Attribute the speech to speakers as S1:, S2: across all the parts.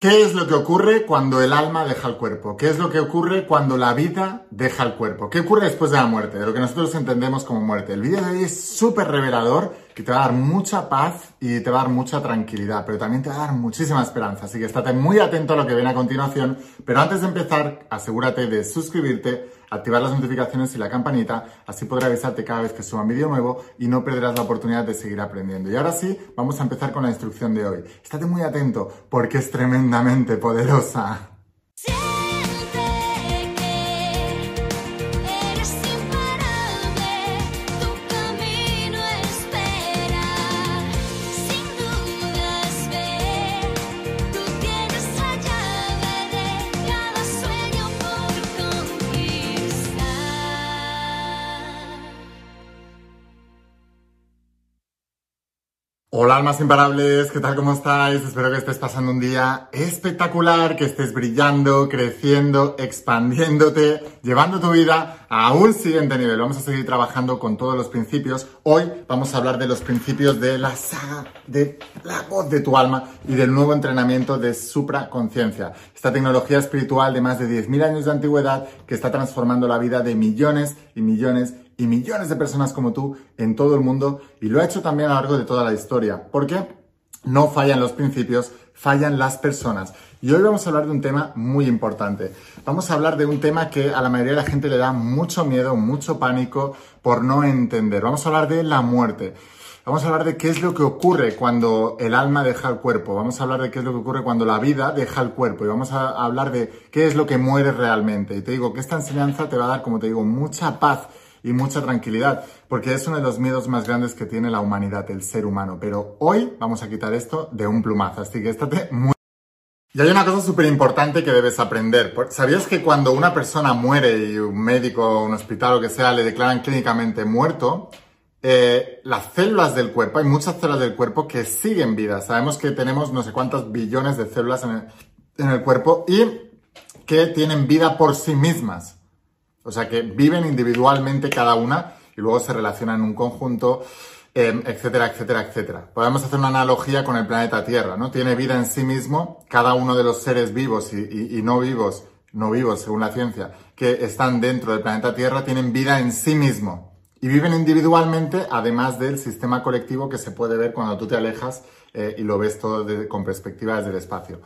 S1: ¿Qué es lo que ocurre cuando el alma deja el cuerpo? ¿Qué es lo que ocurre cuando la vida deja el cuerpo? ¿Qué ocurre después de la muerte? De lo que nosotros entendemos como muerte. El vídeo de hoy es súper revelador, que te va a dar mucha paz y te va a dar mucha tranquilidad, pero también te va a dar muchísima esperanza. Así que estate muy atento a lo que viene a continuación. Pero antes de empezar, asegúrate de suscribirte, activar las notificaciones y la campanita, así podré avisarte cada vez que suba un vídeo nuevo y no perderás la oportunidad de seguir aprendiendo. Y ahora sí, vamos a empezar con la instrucción de hoy. Estate muy atento porque es tremendamente poderosa. Hola almas imparables, ¿qué tal? ¿Cómo estáis? Espero que estés pasando un día espectacular, que estés brillando, creciendo, expandiéndote, llevando tu vida a un siguiente nivel. Vamos a seguir trabajando con todos los principios. Hoy vamos a hablar de los principios de la saga de la voz de tu alma y del nuevo entrenamiento de supraconciencia. Esta tecnología espiritual de más de 10.000 años de antigüedad que está transformando la vida de millones y millones millones de personas como tú en todo el mundo y lo ha hecho también a lo largo de toda la historia. Porque no fallan los principios, fallan las personas. Y hoy vamos a hablar de un tema muy importante. Vamos a hablar de un tema que a la mayoría de la gente le da mucho miedo, mucho pánico por no entender. Vamos a hablar de la muerte. Vamos a hablar de qué es lo que ocurre cuando el alma deja el cuerpo. Vamos a hablar de qué es lo que ocurre cuando la vida deja el cuerpo. Y vamos a hablar de qué es lo que muere realmente. Y te digo que esta enseñanza te va a dar, como te digo, mucha paz y mucha tranquilidad, porque es uno de los miedos más grandes que tiene la humanidad, el ser humano. Pero hoy vamos a quitar esto de un plumazo, así que estate muy... Y hay una cosa súper importante que debes aprender. ¿Sabías que cuando una persona muere y un médico, un hospital o que sea le declaran clínicamente muerto, eh, las células del cuerpo, hay muchas células del cuerpo que siguen vida. Sabemos que tenemos no sé cuántas billones de células en el, en el cuerpo y que tienen vida por sí mismas. O sea que viven individualmente cada una y luego se relacionan en un conjunto, em, etcétera, etcétera, etcétera. Podemos hacer una analogía con el planeta Tierra, ¿no? Tiene vida en sí mismo, cada uno de los seres vivos y, no vivos, no vivos según la ciencia, que están dentro del planeta Tierra, tienen vida en sí mismo. Y viven individualmente, además del sistema colectivo que se puede ver cuando tú te alejas eh, y lo ves todo con perspectiva desde el espacio.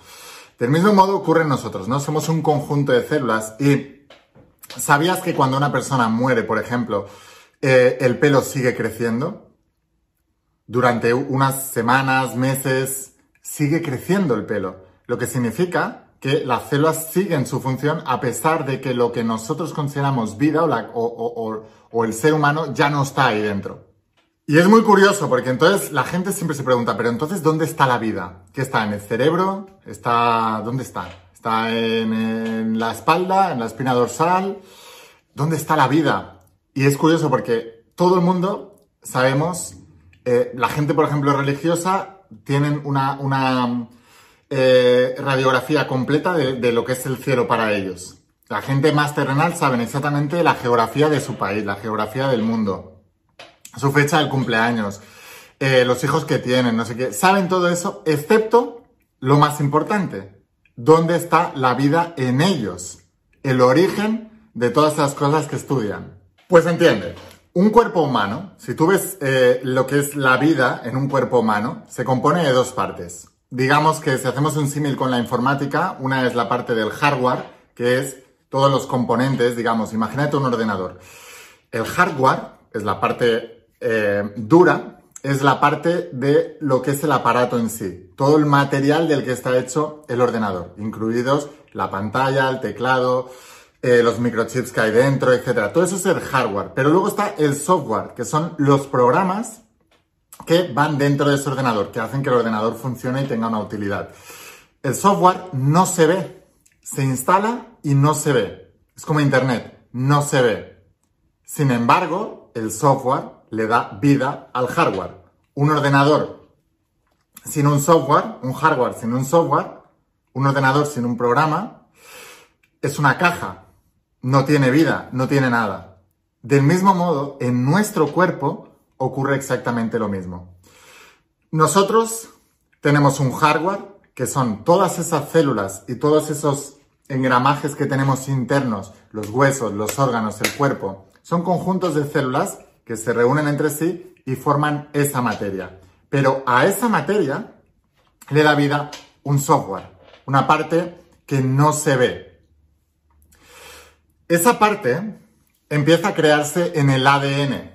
S1: Del mismo modo ocurre en nosotros, ¿no? Somos un conjunto de células y ¿Sabías que cuando una persona muere, por ejemplo, eh, el pelo sigue creciendo? Durante unas semanas, meses, sigue creciendo el pelo. Lo que significa que las células siguen su función a pesar de que lo que nosotros consideramos vida o, el ser humano ya no está ahí dentro. Y es muy curioso porque entonces la gente siempre se pregunta, pero entonces ¿dónde está la vida? ¿Qué está en el cerebro? ¿Está dónde está? Está en, la espalda, en la espina dorsal. ¿Dónde está la vida? Y es curioso porque todo el mundo sabemos, eh, la gente, por ejemplo, religiosa, tienen una, eh, radiografía completa de, de, lo que es el cielo para ellos. La gente más terrenal saben exactamente la geografía de su país, la geografía del mundo, su fecha del cumpleaños, eh, los hijos que tienen, no sé qué. Saben todo eso, excepto lo más importante, dónde está la vida en ellos, el origen de todas las cosas que estudian. Pues entiende, un cuerpo humano, si tú ves eh, lo que es la vida en un cuerpo humano, se compone de dos partes. Digamos que si hacemos un símil con la informática, una es la parte del hardware, que es todos los componentes, digamos, imagínate un ordenador. El hardware es la parte eh, dura, es la parte de lo que es el aparato en sí, todo el material del que está hecho el ordenador, incluidos la pantalla, el teclado, eh, los microchips que hay dentro, etc. Todo eso es el hardware. Pero luego está el software, que son los programas que van dentro de ese ordenador, que hacen que el ordenador funcione y tenga una utilidad. El software no se ve, se instala y no se ve. Es como Internet, no se ve. Sin embargo, el software le da vida al hardware. Un ordenador sin un software, un hardware sin un software, un ordenador sin un programa, es una caja. No tiene vida, no tiene nada. Del mismo modo, en nuestro cuerpo ocurre exactamente lo mismo. Nosotros tenemos un hardware que son todas esas células y todos esos engramajes que tenemos internos, los huesos, los órganos, el cuerpo, son conjuntos de células que se reúnen entre sí y forman esa materia. Pero a esa materia le da vida un software, una parte que no se ve. Esa parte empieza a crearse en el ADN.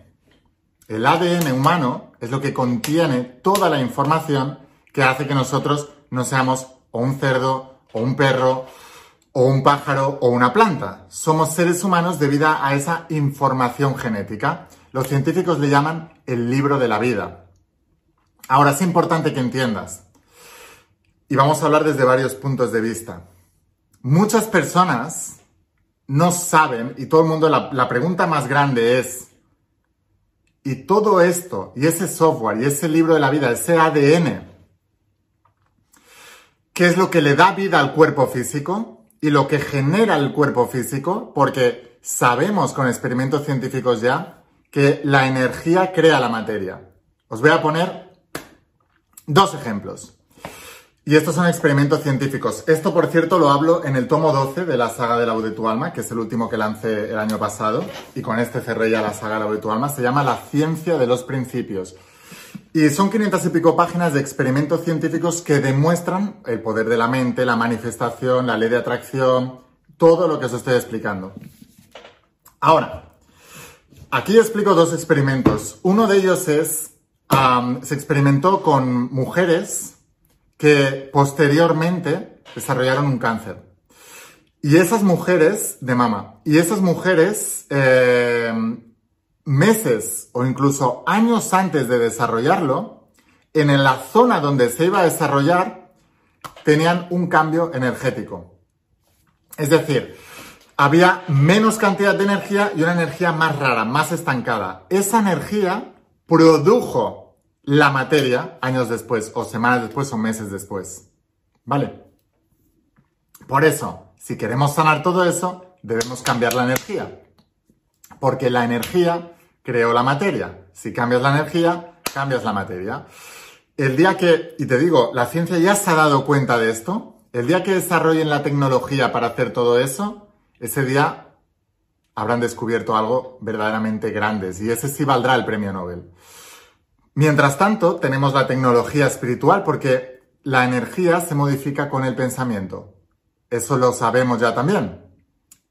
S1: El ADN humano es lo que contiene toda la información que hace que nosotros no seamos o un cerdo, o un perro, o un pájaro, o una planta. Somos seres humanos debido a esa información genética. Los científicos le llaman el libro de la vida. Ahora es importante que entiendas, y vamos a hablar desde varios puntos de vista. Muchas personas no saben, y todo el mundo, la, pregunta más grande es, y todo esto, y ese software, y ese libro de la vida, ese ADN, ¿qué es lo que le da vida al cuerpo físico? Y lo que genera el cuerpo físico, porque sabemos con experimentos científicos ya que la energía crea la materia. Os voy a poner dos ejemplos. Y estos son experimentos científicos. Esto, por cierto, lo hablo en el tomo 12 de la saga de la de tu alma, que es el último que lancé el año pasado. Y con este cerré ya la saga de la de tu alma. Se llama La ciencia de los principios. Y son 500 y pico páginas de experimentos científicos que demuestran el poder de la mente, la manifestación, la ley de atracción, todo lo que os estoy explicando. Ahora, aquí explico dos experimentos. Uno de ellos es, se experimentó con mujeres que posteriormente desarrollaron un cáncer. Y esas mujeres de mama, y esas mujeres eh, meses o incluso años antes de desarrollarlo, en la zona donde se iba a desarrollar, tenían un cambio energético. Es decir, había menos cantidad de energía y una energía más rara, más estancada. Esa energía produjo la materia años después, o semanas después, o meses después. ¿Vale? Por eso, si queremos sanar todo eso, debemos cambiar la energía. Porque la energía creó la materia. Si cambias la energía, cambias la materia. El día que, y te digo, la ciencia ya se ha dado cuenta de esto, el día que desarrollen la tecnología para hacer todo eso, ese día habrán descubierto algo verdaderamente grande y ese sí valdrá el premio Nobel. Mientras tanto, tenemos la tecnología espiritual porque la energía se modifica con el pensamiento. Eso lo sabemos ya también.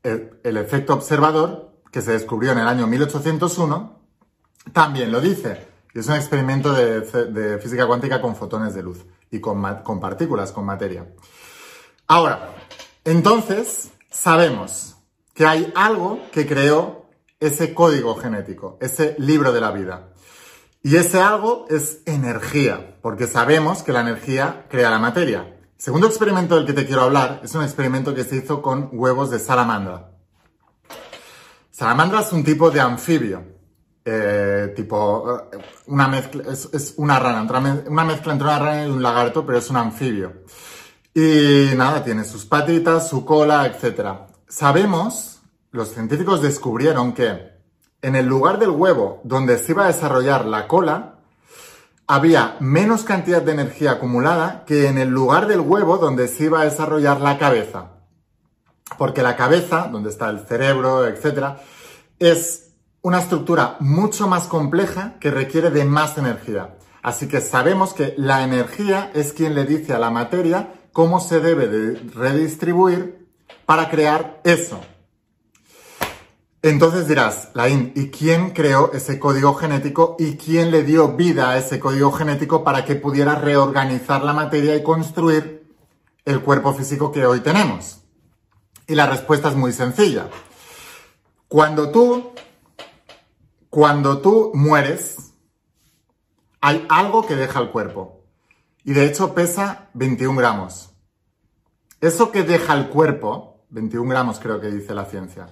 S1: El, efecto observador, que se descubrió en el año 1801, también lo dice. es un experimento de, física cuántica con fotones de luz y con partículas, con materia. Ahora, entonces, sabemos que hay algo que creó ese código genético, ese libro de la vida. Y ese algo es energía, porque sabemos que la energía crea la materia. El segundo experimento del que te quiero hablar es un experimento que se hizo con huevos de salamandra. Salamandra es un tipo de anfibio, eh, tipo eh, una mezcla, es, una rana, una mezcla entre una rana y un lagarto, pero es un anfibio. Y nada, tiene sus patitas, su cola, etc. Sabemos, los científicos descubrieron que en el lugar del huevo donde se iba a desarrollar la cola, había menos cantidad de energía acumulada que en el lugar del huevo donde se iba a desarrollar la cabeza. Porque la cabeza, donde está el cerebro, etc., es una estructura mucho más compleja que requiere de más energía. Así que sabemos que la energía es quien le dice a la materia cómo se debe de redistribuir para crear eso, entonces dirás, Laín, ¿y quién creó ese código genético y quién le dio vida a ese código genético para que pudiera reorganizar la materia y construir el cuerpo físico que hoy tenemos? Y la respuesta es muy sencilla. Cuando tú, cuando tú mueres, hay algo que deja el cuerpo. Y de hecho pesa 21 gramos. Eso que deja el cuerpo, 21 gramos creo que dice la ciencia,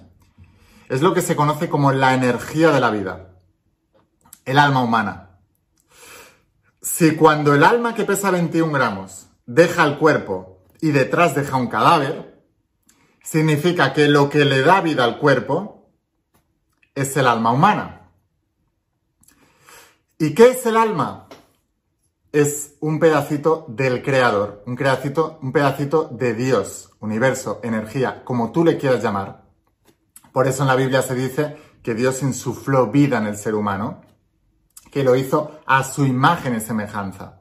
S1: es lo que se conoce como la energía de la vida, el alma humana. Si cuando el alma que pesa 21 gramos deja el cuerpo y detrás deja un cadáver, significa que lo que le da vida al cuerpo es el alma humana. ¿Y qué es el alma? Es un pedacito del creador, un pedacito, un pedacito de Dios, universo, energía, como tú le quieras llamar. Por eso en la Biblia se dice que Dios insufló vida en el ser humano, que lo hizo a su imagen y semejanza.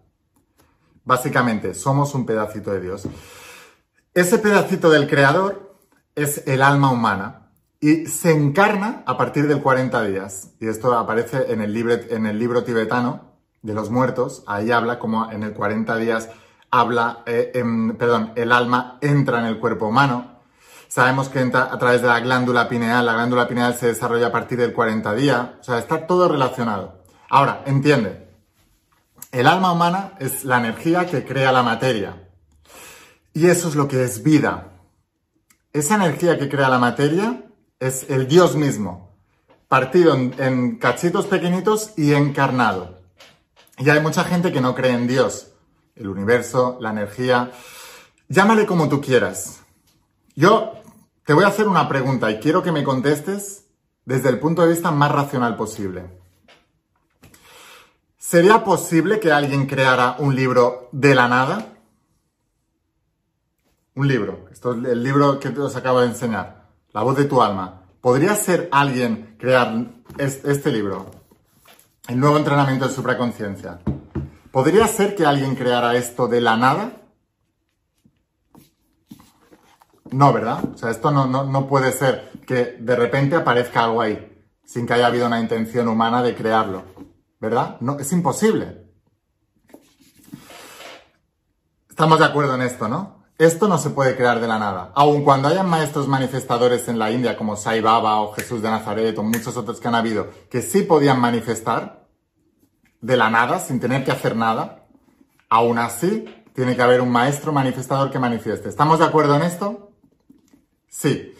S1: Básicamente, somos un pedacito de Dios. Ese pedacito del creador es el alma humana y se encarna a partir del 40 días. Y esto aparece en el, libro, en el libro tibetano de los muertos. Ahí habla como en el 40 días habla, eh, perdón, el alma entra en el cuerpo humano. Sabemos que entra a través de la glándula pineal. La glándula pineal se desarrolla a partir del 40 día. O sea, está todo relacionado. Ahora, entiende. El alma humana es la energía que crea la materia. Y eso es lo que es vida. Esa energía que crea la materia es el Dios mismo, partido en, cachitos pequeñitos y encarnado. Y hay mucha gente que no cree en Dios, el universo, la energía. Llámale como tú quieras. Yo te voy a hacer una pregunta y quiero que me contestes desde el punto de vista más racional posible. ¿Sería posible que alguien creara un libro de la nada? Un libro. Esto es el libro que os acabo de enseñar la voz de tu alma. ¿Podría ser alguien crear este libro? El nuevo entrenamiento de supraconciencia. ¿Podría ser que alguien creara esto de la nada? No, ¿verdad? O sea, esto no, no, puede ser que de repente aparezca algo ahí, sin que haya habido una intención humana de crearlo. ¿Verdad? No, es imposible. Estamos de acuerdo en esto, ¿no? Esto no se puede crear de la nada. Aun cuando hayan maestros manifestadores en la India como Sai Baba o Jesús de Nazaret o muchos otros que han habido, que sí podían manifestar de la nada, sin tener que hacer nada, aún así tiene que haber un maestro manifestador que manifieste. ¿Estamos de acuerdo en esto? Sí.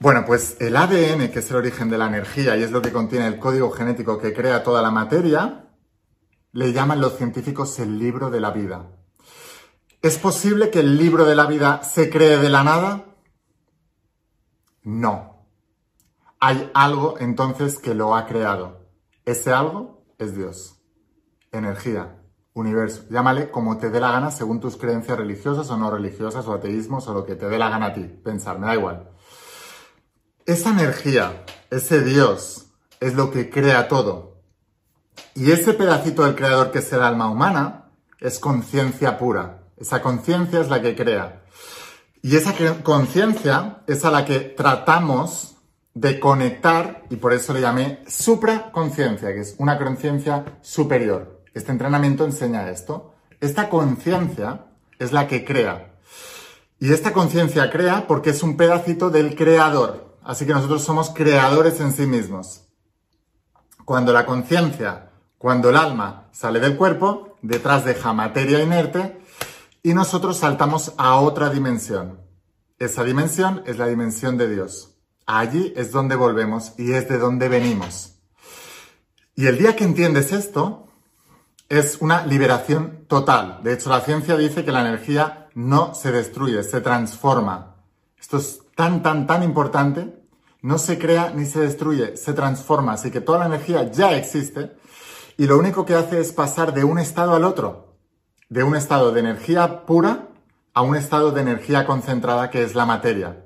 S1: Bueno, pues el ADN, que es el origen de la energía y es lo que contiene el código genético que crea toda la materia, le llaman los científicos el libro de la vida. ¿Es posible que el libro de la vida se cree de la nada? No. Hay algo entonces que lo ha creado. Ese algo es Dios. Energía, universo. Llámale como te dé la gana según tus creencias religiosas o no religiosas o ateísmos o lo que te dé la gana a ti. Pensar, me da igual. Esa energía, ese Dios, es lo que crea todo. Y ese pedacito del creador que es el alma humana es conciencia pura. Esa conciencia es la que crea. Y esa conciencia es a la que tratamos de conectar, y por eso le llamé supraconciencia, que es una conciencia superior. Este entrenamiento enseña esto. Esta conciencia es la que crea. Y esta conciencia crea porque es un pedacito del creador. Así que nosotros somos creadores en sí mismos. Cuando la conciencia, cuando el alma sale del cuerpo, detrás deja materia inerte y nosotros saltamos a otra dimensión. Esa dimensión es la dimensión de Dios. Allí es donde volvemos y es de donde venimos. Y el día que entiendes esto, es una liberación total. De hecho, la ciencia dice que la energía no se destruye, se transforma. Esto es tan, tan, tan importante. No se crea ni se destruye, se transforma. Así que toda la energía ya existe y lo único que hace es pasar de un estado al otro de un estado de energía pura a un estado de energía concentrada que es la materia.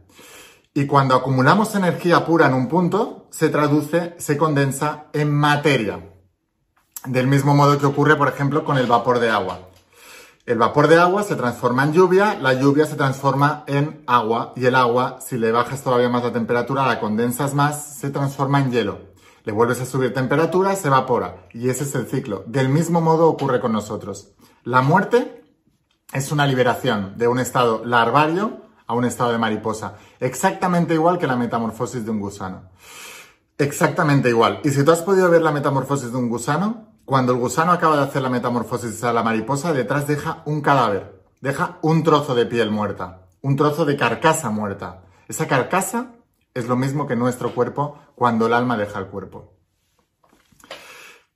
S1: Y cuando acumulamos energía pura en un punto, se traduce, se condensa en materia. Del mismo modo que ocurre, por ejemplo, con el vapor de agua. El vapor de agua se transforma en lluvia, la lluvia se transforma en agua y el agua, si le bajas todavía más la temperatura, la condensas más, se transforma en hielo. Le vuelves a subir temperatura, se evapora. Y ese es el ciclo. Del mismo modo ocurre con nosotros. La muerte es una liberación de un estado larvario a un estado de mariposa. Exactamente igual que la metamorfosis de un gusano. Exactamente igual. Y si tú has podido ver la metamorfosis de un gusano, cuando el gusano acaba de hacer la metamorfosis a la mariposa, detrás deja un cadáver, deja un trozo de piel muerta, un trozo de carcasa muerta. Esa carcasa es lo mismo que nuestro cuerpo cuando el alma deja el cuerpo.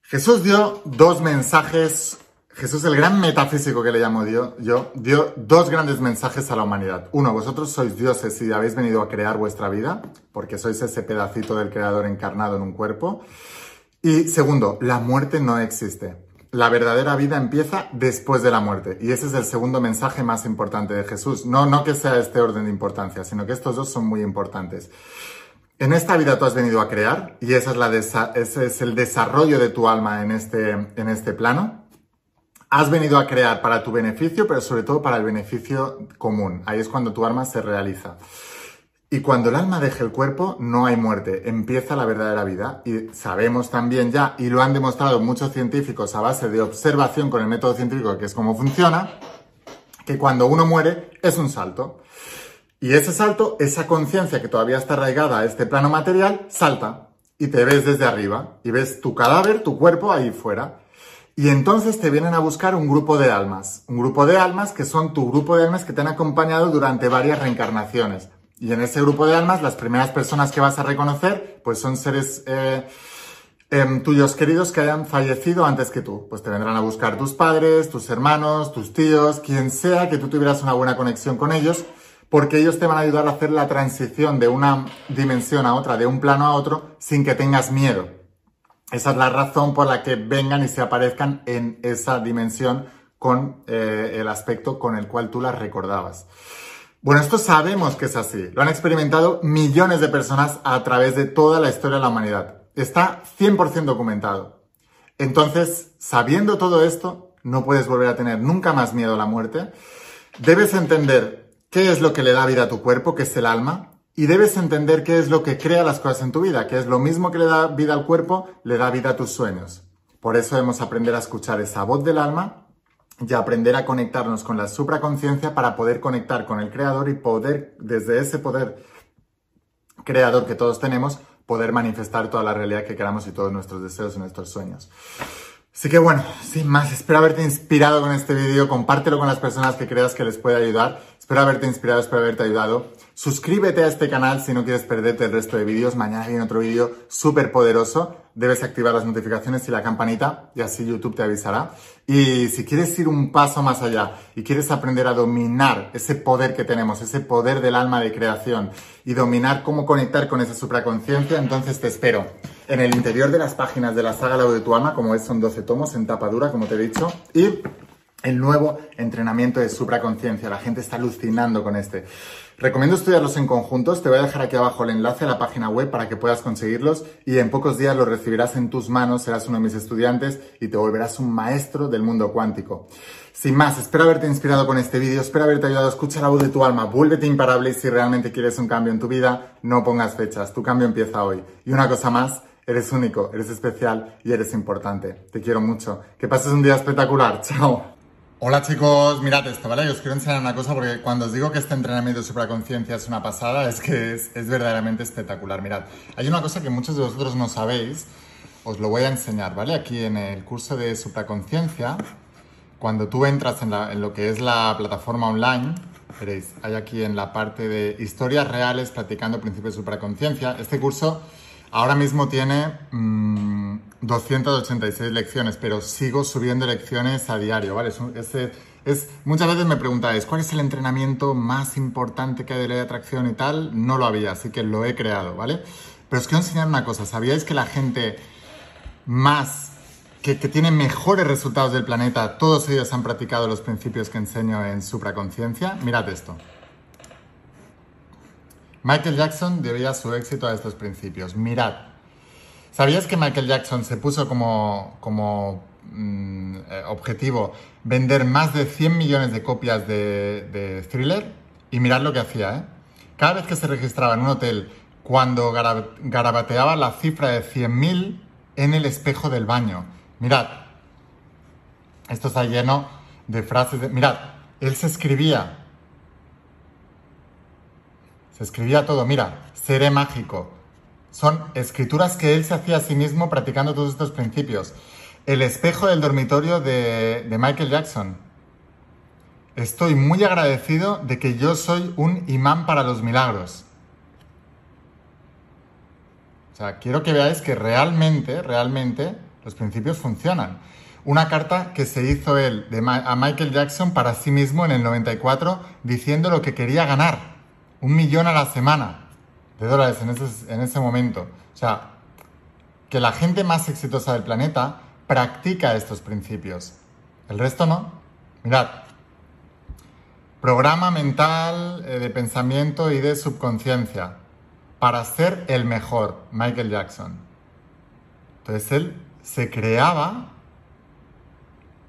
S1: Jesús dio dos mensajes Jesús, el gran metafísico que le llamo yo, yo, dio dos grandes mensajes a la humanidad. Uno, vosotros sois dioses y habéis venido a crear vuestra vida, porque sois ese pedacito del creador encarnado en un cuerpo. Y segundo, la muerte no existe. la verdadera vida empieza después de la muerte. Y ese es el segundo mensaje más importante de Jesús. No, no que sea este orden de importancia, sino que estos dos son muy importantes. En esta vida tú has venido a crear y esa es la ese es el desarrollo de tu alma en este, en este plano. Has venido a crear para tu beneficio, pero sobre todo para el beneficio común. Ahí es cuando tu alma se realiza. Y cuando el alma deja el cuerpo, no hay muerte, empieza la verdadera vida. Y sabemos también ya, y lo han demostrado muchos científicos a base de observación con el método científico, que es cómo funciona, que cuando uno muere es un salto. Y ese salto, esa conciencia que todavía está arraigada a este plano material, salta y te ves desde arriba y ves tu cadáver, tu cuerpo ahí fuera. Y entonces te vienen a buscar un grupo de almas, un grupo de almas que son tu grupo de almas que te han acompañado durante varias reencarnaciones. Y en ese grupo de almas, las primeras personas que vas a reconocer, pues son seres eh, em, tuyos queridos que hayan fallecido antes que tú. Pues te vendrán a buscar tus padres, tus hermanos, tus tíos, quien sea que tú tuvieras una buena conexión con ellos, porque ellos te van a ayudar a hacer la transición de una dimensión a otra, de un plano a otro, sin que tengas miedo. Esa es la razón por la que vengan y se aparezcan en esa dimensión con eh, el aspecto con el cual tú las recordabas. Bueno, esto sabemos que es así. Lo han experimentado millones de personas a través de toda la historia de la humanidad. Está 100% documentado. Entonces, sabiendo todo esto, no puedes volver a tener nunca más miedo a la muerte. Debes entender qué es lo que le da vida a tu cuerpo, que es el alma, y debes entender qué es lo que crea las cosas en tu vida, que es lo mismo que le da vida al cuerpo, le da vida a tus sueños. Por eso debemos aprender a escuchar esa voz del alma y aprender a conectarnos con la supraconciencia para poder conectar con el creador y poder, desde ese poder creador que todos tenemos, poder manifestar toda la realidad que queramos y todos nuestros deseos y nuestros sueños. Así que bueno, sin más, espero haberte inspirado con este vídeo, compártelo con las personas que creas que les puede ayudar, espero haberte inspirado, espero haberte ayudado. Suscríbete a este canal si no quieres perderte el resto de vídeos, mañana viene otro vídeo súper poderoso debes activar las notificaciones y la campanita y así YouTube te avisará. Y si quieres ir un paso más allá y quieres aprender a dominar ese poder que tenemos, ese poder del alma de creación y dominar cómo conectar con esa supraconciencia, entonces te espero en el interior de las páginas de la saga La de tu alma, como es, son 12 tomos en tapa dura, como te he dicho, y el nuevo entrenamiento de supraconciencia. La gente está alucinando con este. Recomiendo estudiarlos en conjuntos, te voy a dejar aquí abajo el enlace a la página web para que puedas conseguirlos y en pocos días los recibirás en tus manos, serás uno de mis estudiantes y te volverás un maestro del mundo cuántico. Sin más, espero haberte inspirado con este vídeo, espero haberte ayudado a escuchar la voz de tu alma, vuélvete imparable y si realmente quieres un cambio en tu vida, no pongas fechas, tu cambio empieza hoy. Y una cosa más, eres único, eres especial y eres importante. Te quiero mucho. Que pases un día espectacular. Chao. Hola chicos, mirad esto, ¿vale? os quiero enseñar una cosa porque cuando os digo que este entrenamiento de supraconciencia es una pasada, es que es, verdaderamente espectacular. Mirad, hay una cosa que muchos de vosotros no sabéis, os lo voy a enseñar, ¿vale? Aquí en el curso de supraconciencia, cuando tú entras en, lo que es la plataforma online, veréis, hay aquí en la parte de historias reales practicando principios de supraconciencia, este curso ahora mismo tiene... Mm, 286 lecciones, pero sigo subiendo lecciones a diario, ¿vale? Es, muchas veces me preguntáis, ¿cuál es el entrenamiento más importante que hay de ley de atracción y tal? No lo había, así que lo he creado, ¿vale? Pero os quiero enseñar una cosa, ¿sabíais que la gente más, que, que tiene mejores resultados del planeta, todos ellos han practicado los principios que enseño en supraconciencia? Mirad esto. Michael Jackson debía su éxito a estos principios. Mirad, ¿Sabías que Michael Jackson se puso como, como mm, eh, objetivo vender más de 100 millones de copias de, Thriller? Y mirad lo que hacía, ¿eh? Cada vez que se registraba en un hotel, cuando garabateaba la cifra de 100.000 en el espejo del baño. Mirad, esto está lleno de frases de... Mirad, él se escribía. Se escribía todo, mira, seré mágico, son escrituras que él se hacía a sí mismo practicando todos estos principios. El espejo del dormitorio de, Michael Jackson. Estoy muy agradecido de que yo soy un imán para los milagros. O sea, quiero que veáis que realmente, realmente los principios funcionan. Una carta que se hizo él a Michael Jackson para sí mismo en el 94 diciendo lo que quería ganar. Un millón a la semana de dólares en ese, en ese momento. O sea, que la gente más exitosa del planeta practica estos principios. El resto no. Mirad. Programa mental eh, de pensamiento y de subconsciencia para ser el mejor, Michael Jackson. Entonces él se creaba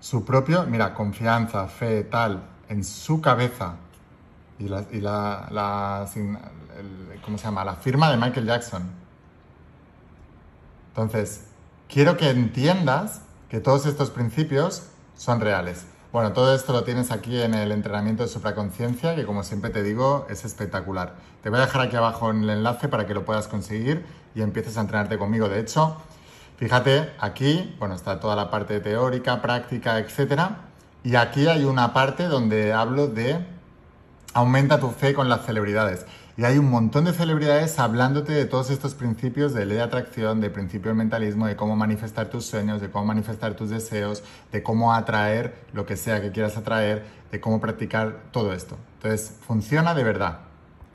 S1: su propio, mira, confianza, fe, tal, en su cabeza. Y la, y la, ¿cómo se llama? La firma de Michael Jackson. Entonces, quiero que entiendas que todos estos principios son reales. Bueno, todo esto lo tienes aquí en el entrenamiento de supraconciencia, que como siempre te digo, es espectacular. Te voy a dejar aquí abajo el enlace para que lo puedas conseguir y empieces a entrenarte conmigo. De hecho, fíjate, aquí, bueno, está toda la parte teórica, práctica, etcétera. Y aquí hay una parte donde hablo de aumenta tu fe con las celebridades. Y hay un montón de celebridades hablándote de todos estos principios de ley de atracción, de principio del mentalismo, de cómo manifestar tus sueños, de cómo manifestar tus deseos, de cómo atraer lo que sea que quieras atraer, de cómo practicar todo esto. Entonces, funciona de verdad.